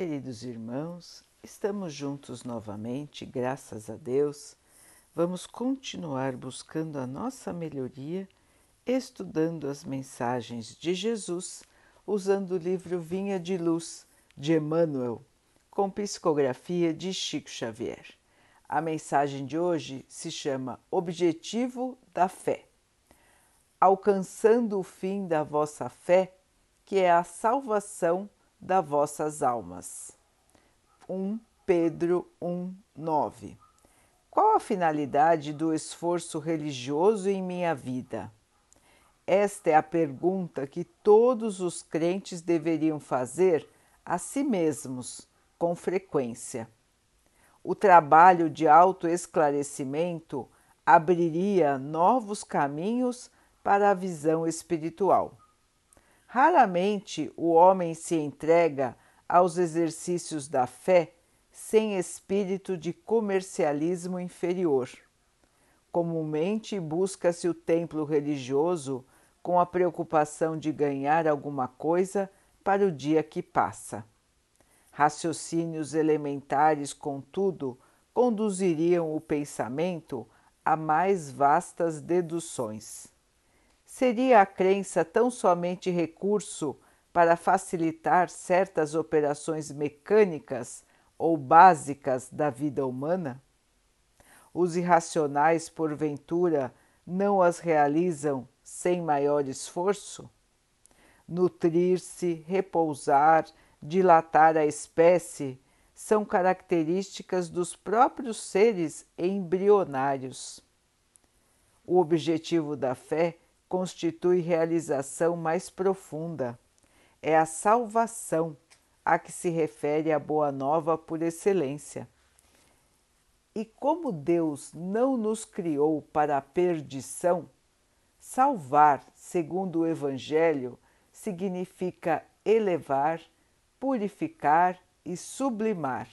Queridos irmãos, estamos juntos novamente, graças a Deus. Vamos continuar buscando a nossa melhoria, estudando as mensagens de Jesus, usando o livro Vinha de Luz de Emmanuel, com psicografia de Chico Xavier. A mensagem de hoje se chama Objetivo da Fé. Alcançando o fim da vossa fé, que é a salvação das vossas almas. 1 Pedro 1, 9. Qual a finalidade do esforço religioso em minha vida? Esta é a pergunta que todos os crentes deveriam fazer a si mesmos com frequência. O trabalho de autoesclarecimento abriria novos caminhos para a visão espiritual. Raramente o homem se entrega aos exercícios da fé sem espírito de comercialismo inferior. Comumente busca-se o templo religioso com a preocupação de ganhar alguma coisa para o dia que passa. Raciocínios elementares, contudo, conduziriam o pensamento a mais vastas deduções. Seria a crença tão somente recurso para facilitar certas operações mecânicas ou básicas da vida humana? Os irracionais, porventura, não as realizam sem maior esforço? Nutrir-se, repousar, dilatar a espécie são características dos próprios seres embrionários. O objetivo da fé constitui realização mais profunda. É a salvação a que se refere a Boa Nova por excelência. E como Deus não nos criou para a perdição, salvar, segundo o Evangelho, significa elevar, purificar e sublimar,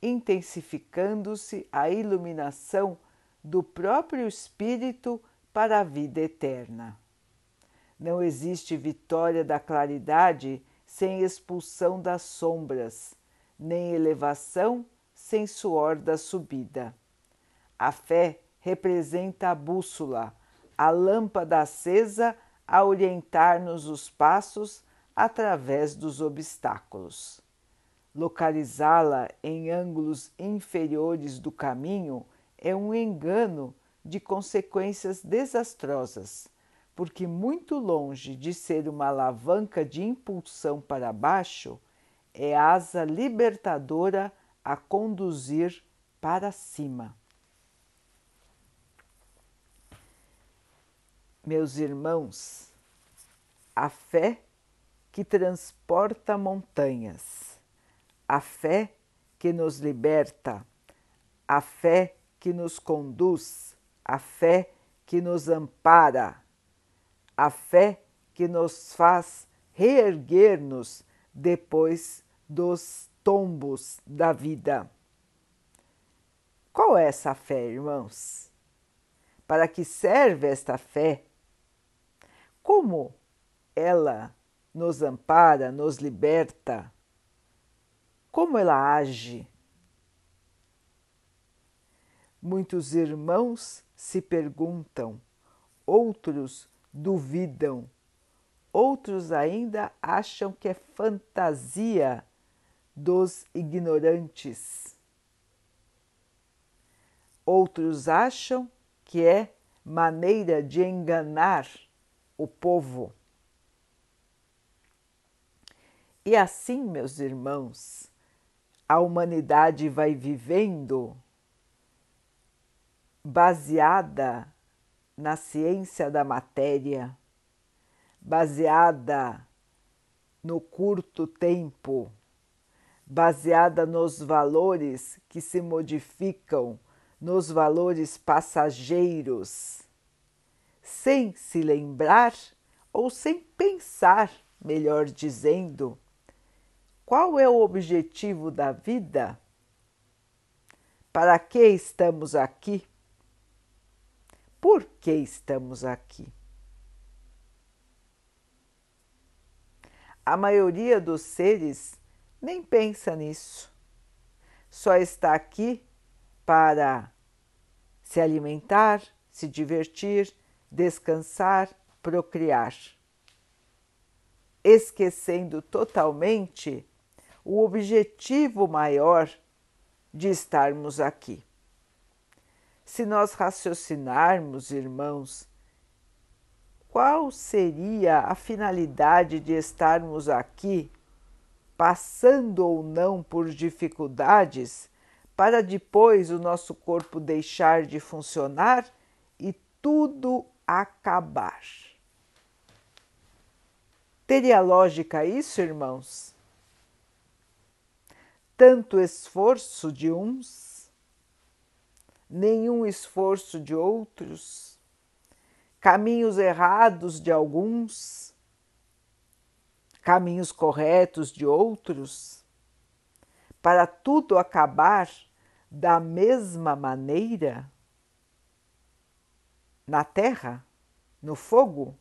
intensificando-se a iluminação do próprio Espírito para a vida eterna. Não existe vitória da claridade sem expulsão das sombras, nem elevação sem suor da subida. A fé representa a bússola, a lâmpada acesa a orientar-nos os passos através dos obstáculos. Localizá-la em ângulos inferiores do caminho é um engano de consequências desastrosas, porque, muito longe de ser uma alavanca de impulsão para baixo, é asa libertadora a conduzir para cima. Meus irmãos, a fé que transporta montanhas, a fé que nos liberta, a fé que nos conduz a fé que nos ampara, a fé que nos faz reerguer-nos depois dos tombos da vida. Qual é essa fé, irmãos? Para que serve esta fé? Como ela nos ampara, nos liberta? Como ela age? Muitos irmãos se perguntam, outros duvidam, outros ainda acham que é fantasia dos ignorantes. Outros acham que é maneira de enganar o povo. E assim, meus irmãos, a humanidade vai vivendo baseada na ciência da matéria, baseada no curto tempo, baseada nos valores que se modificam, nos valores passageiros, sem se lembrar ou sem pensar, melhor dizendo, qual é o objetivo da vida? Para que estamos aqui? Por que estamos aqui. A maioria dos seres nem pensa nisso. Só está aqui para se alimentar, se divertir, descansar, procriar, esquecendo totalmente o objetivo maior de estarmos aqui. Se nós raciocinarmos, irmãos, qual seria a finalidade de estarmos aqui, passando ou não por dificuldades, para depois o nosso corpo deixar de funcionar e tudo acabar? Teria lógica isso, irmãos? Tanto esforço de uns, nenhum esforço de outros caminhos errados de alguns, caminhos corretos de outros, para tudo acabar da mesma maneira na terra, no fogo?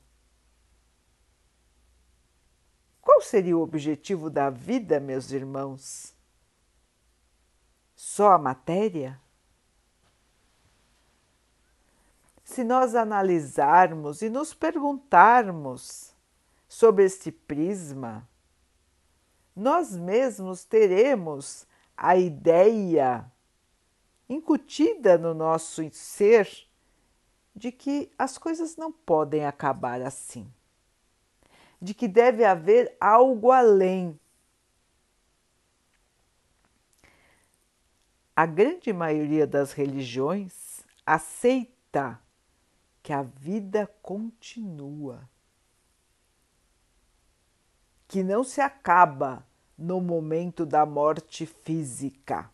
Qual seria o objetivo da vida, meus irmãos? Só a matéria? Se nós analisarmos e nos perguntarmos sobre este prisma, nós mesmos teremos a ideia incutida no nosso ser de que as coisas não podem acabar assim, de que deve haver algo além. A grande maioria das religiões aceita que a vida continua, que não se acaba no momento da morte física.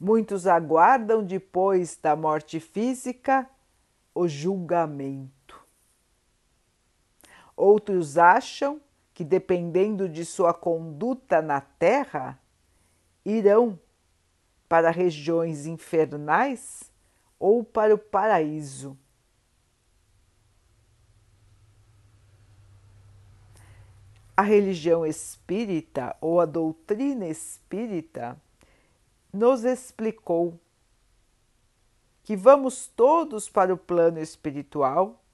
Muitos aguardam depois da morte física o julgamento. Outros acham que, dependendo de sua conduta na terra, irão para regiões infernais ou para o paraíso. A religião espírita ou a doutrina espírita nos explicou que vamos todos para o plano espiritual.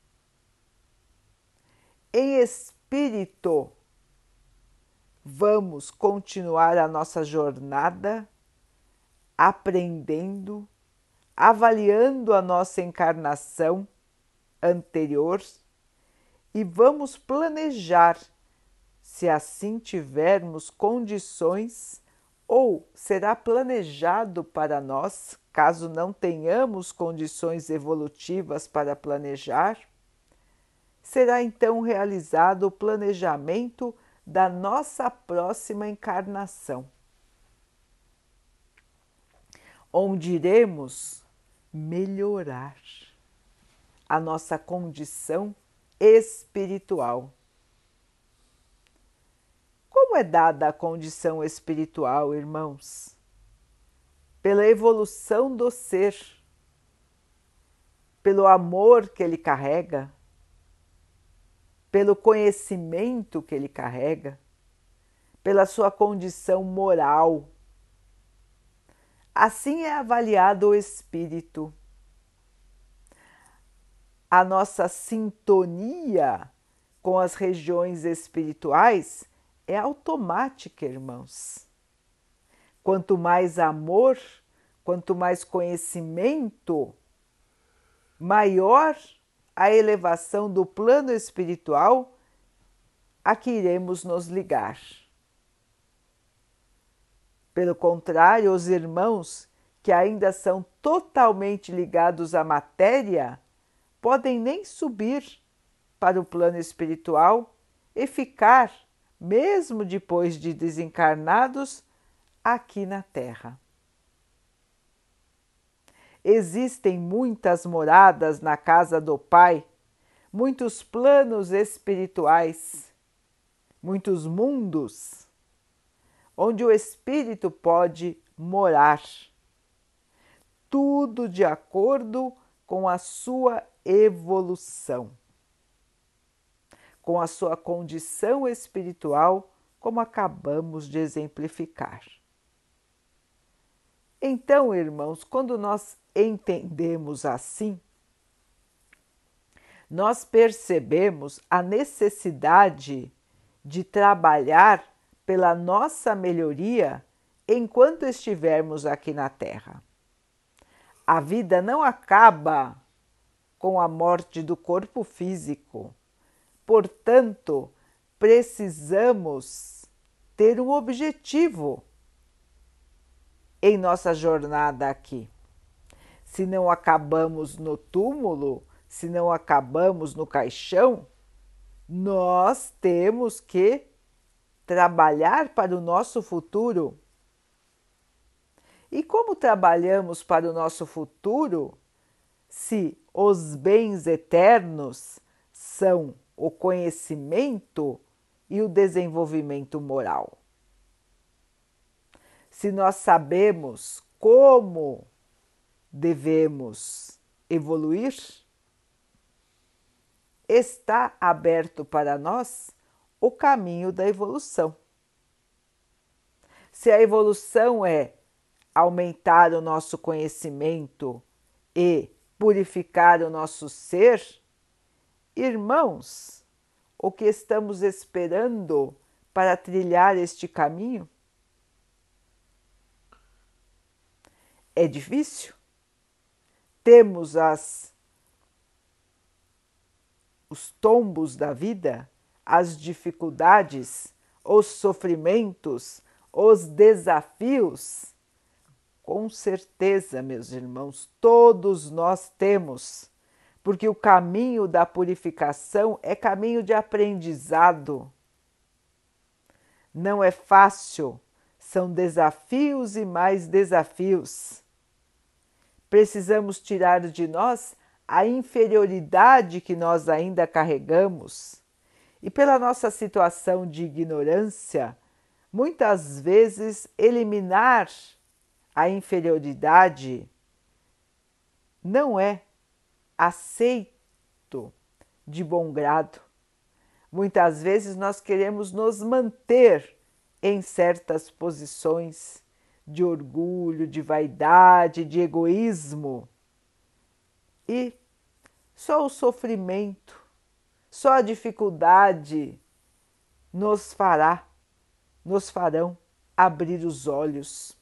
Em espírito, vamos continuar a nossa jornada aprendendo avaliando a nossa encarnação anterior e vamos planejar, se assim tivermos condições, ou será planejado para nós, caso não tenhamos condições evolutivas para planejar, será então realizado o planejamento da nossa próxima encarnação, onde iremos melhorar a nossa condição espiritual. Como é dada a condição espiritual, irmãos? Pela evolução do ser, pelo amor que ele carrega, pelo conhecimento que ele carrega, pela sua condição moral Assim é avaliado o espírito. A nossa sintonia com as regiões espirituais é automática, irmãos. Quanto mais amor, quanto mais conhecimento, maior a elevação do plano espiritual a que iremos nos ligar. Pelo contrário, os irmãos que ainda são totalmente ligados à matéria podem nem subir para o plano espiritual e ficar, mesmo depois de desencarnados, aqui na Terra. Existem muitas moradas na casa do Pai, muitos planos espirituais, muitos mundos onde o espírito pode morar. Tudo de acordo com a sua evolução, com a sua condição espiritual como acabamos de exemplificar. Então, irmãos, quando nós entendemos assim, nós percebemos a necessidade de trabalhar pela nossa melhoria enquanto estivermos aqui na Terra. A vida não acaba com a morte do corpo físico. Portanto, precisamos ter um objetivo em nossa jornada aqui. Se não acabamos no túmulo, se não acabamos no caixão, nós temos que trabalhar para o nosso futuro. E como trabalhamos para o nosso futuro se os bens eternos são o conhecimento e o desenvolvimento moral? Se nós sabemos como devemos evoluir, está aberto para nós o caminho da evolução. Se a evolução é aumentar o nosso conhecimento e purificar o nosso ser, irmãos, o que estamos esperando para trilhar este caminho? É difícil? Temos as os tombos da vida, as dificuldades, os sofrimentos, os desafios? Com certeza, meus irmãos, todos nós temos, porque o caminho da purificação é caminho de aprendizado. Não é fácil, são desafios e mais desafios. Precisamos tirar de nós a inferioridade que nós ainda carregamos e, pela nossa situação de ignorância, muitas vezes eliminar a inferioridade não é aceito de bom grado. Muitas vezes nós queremos nos manter em certas posições de orgulho, de vaidade, de egoísmo e só o sofrimento, só a dificuldade nos fará, nos farão abrir os olhos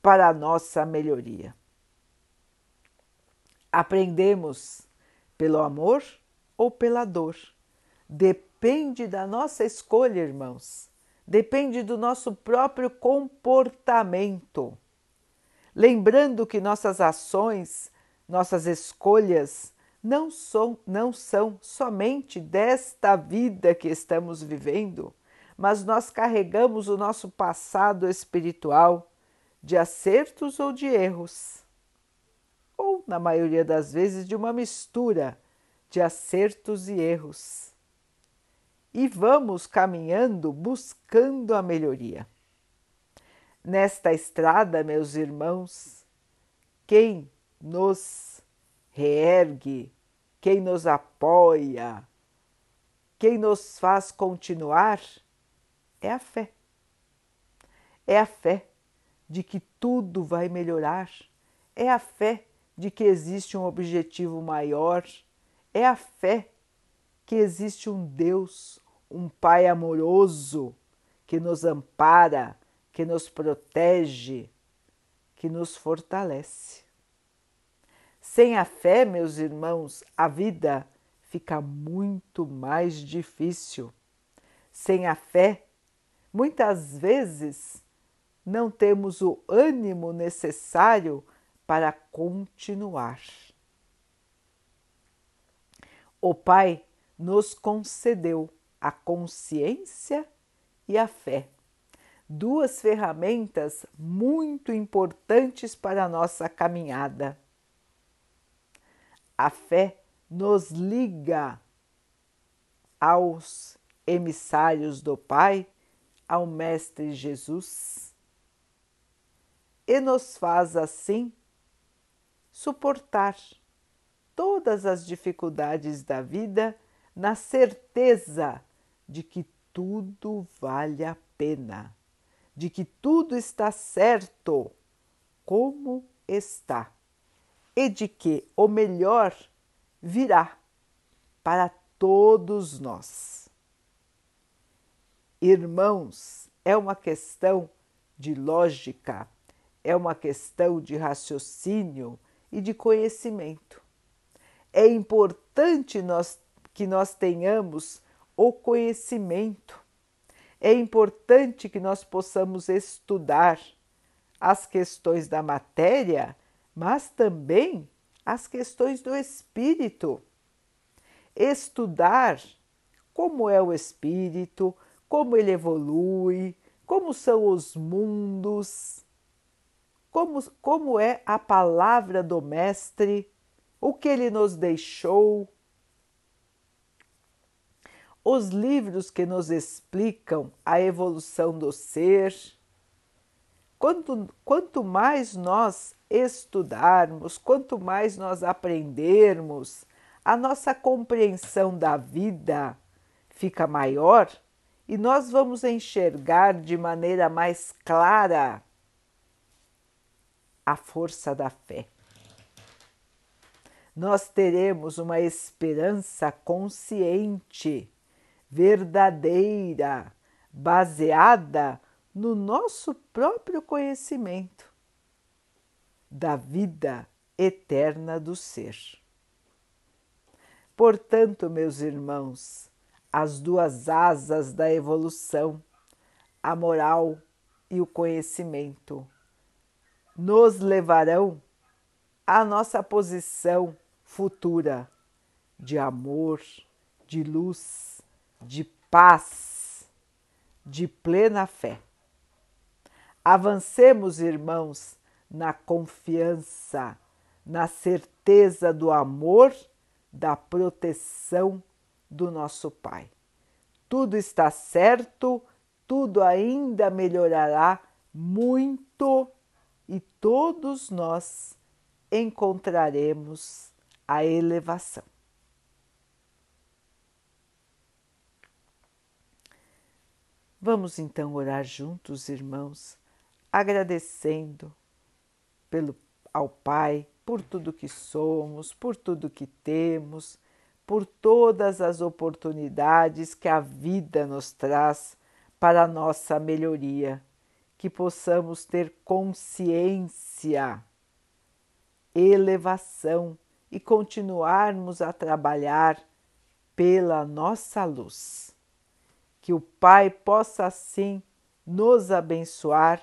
para a nossa melhoria. Aprendemos pelo amor ou pela dor. Depende da nossa escolha, irmãos. Depende do nosso próprio comportamento lembrando que nossas ações, nossas escolhas não são, não são somente desta vida que estamos vivendo, mas nós carregamos o nosso passado espiritual de acertos ou de erros, ou, na maioria das vezes, de uma mistura de acertos e erros. E vamos caminhando buscando a melhoria. Nesta estrada, meus irmãos, quem nos reergue, quem nos apoia, quem nos faz continuar é a fé. É a fé de que tudo vai melhorar, é a fé de que existe um objetivo maior, é a fé que existe um Deus, um Pai amoroso que nos ampara que nos protege, que nos fortalece. Sem a fé, meus irmãos, a vida fica muito mais difícil. Sem a fé, muitas vezes não temos o ânimo necessário para continuar. O Pai nos concedeu a consciência e a fé duas ferramentas muito importantes para a nossa caminhada. A fé nos liga aos emissários do Pai, ao Mestre Jesus, e nos faz assim suportar todas as dificuldades da vida na certeza de que tudo vale a pena, de que tudo está certo como está e de que o melhor virá para todos nós. Irmãos, é uma questão de lógica, é uma questão de raciocínio e de conhecimento. É importante nós, que nós tenhamos o conhecimento. É importante que nós possamos estudar as questões da matéria, mas também as questões do espírito. Estudar como é o espírito, como ele evolui, como são os mundos, como, como é a palavra do Mestre, o que ele nos deixou, os livros que nos explicam a evolução do ser. Quanto, quanto mais nós estudarmos, quanto mais nós aprendermos, a nossa compreensão da vida fica maior e nós vamos enxergar de maneira mais clara a força da fé. Nós teremos uma esperança consciente, verdadeira, baseada no nosso próprio conhecimento da vida eterna do ser. Portanto, meus irmãos, as duas asas da evolução, a moral e o conhecimento, nos levarão à nossa posição futura de amor, de luz, de paz, de plena fé. Avancemos, irmãos, na confiança, na certeza do amor, da proteção do nosso Pai. Tudo está certo, tudo ainda melhorará muito e todos nós encontraremos a elevação. Vamos então orar juntos, irmãos, agradecendo pelo, ao Pai por tudo que somos, por tudo que temos por todas as oportunidades que a vida nos traz para a nossa melhoria, que possamos ter consciência, elevação e continuarmos a trabalhar pela nossa luz. Que o Pai possa assim nos abençoar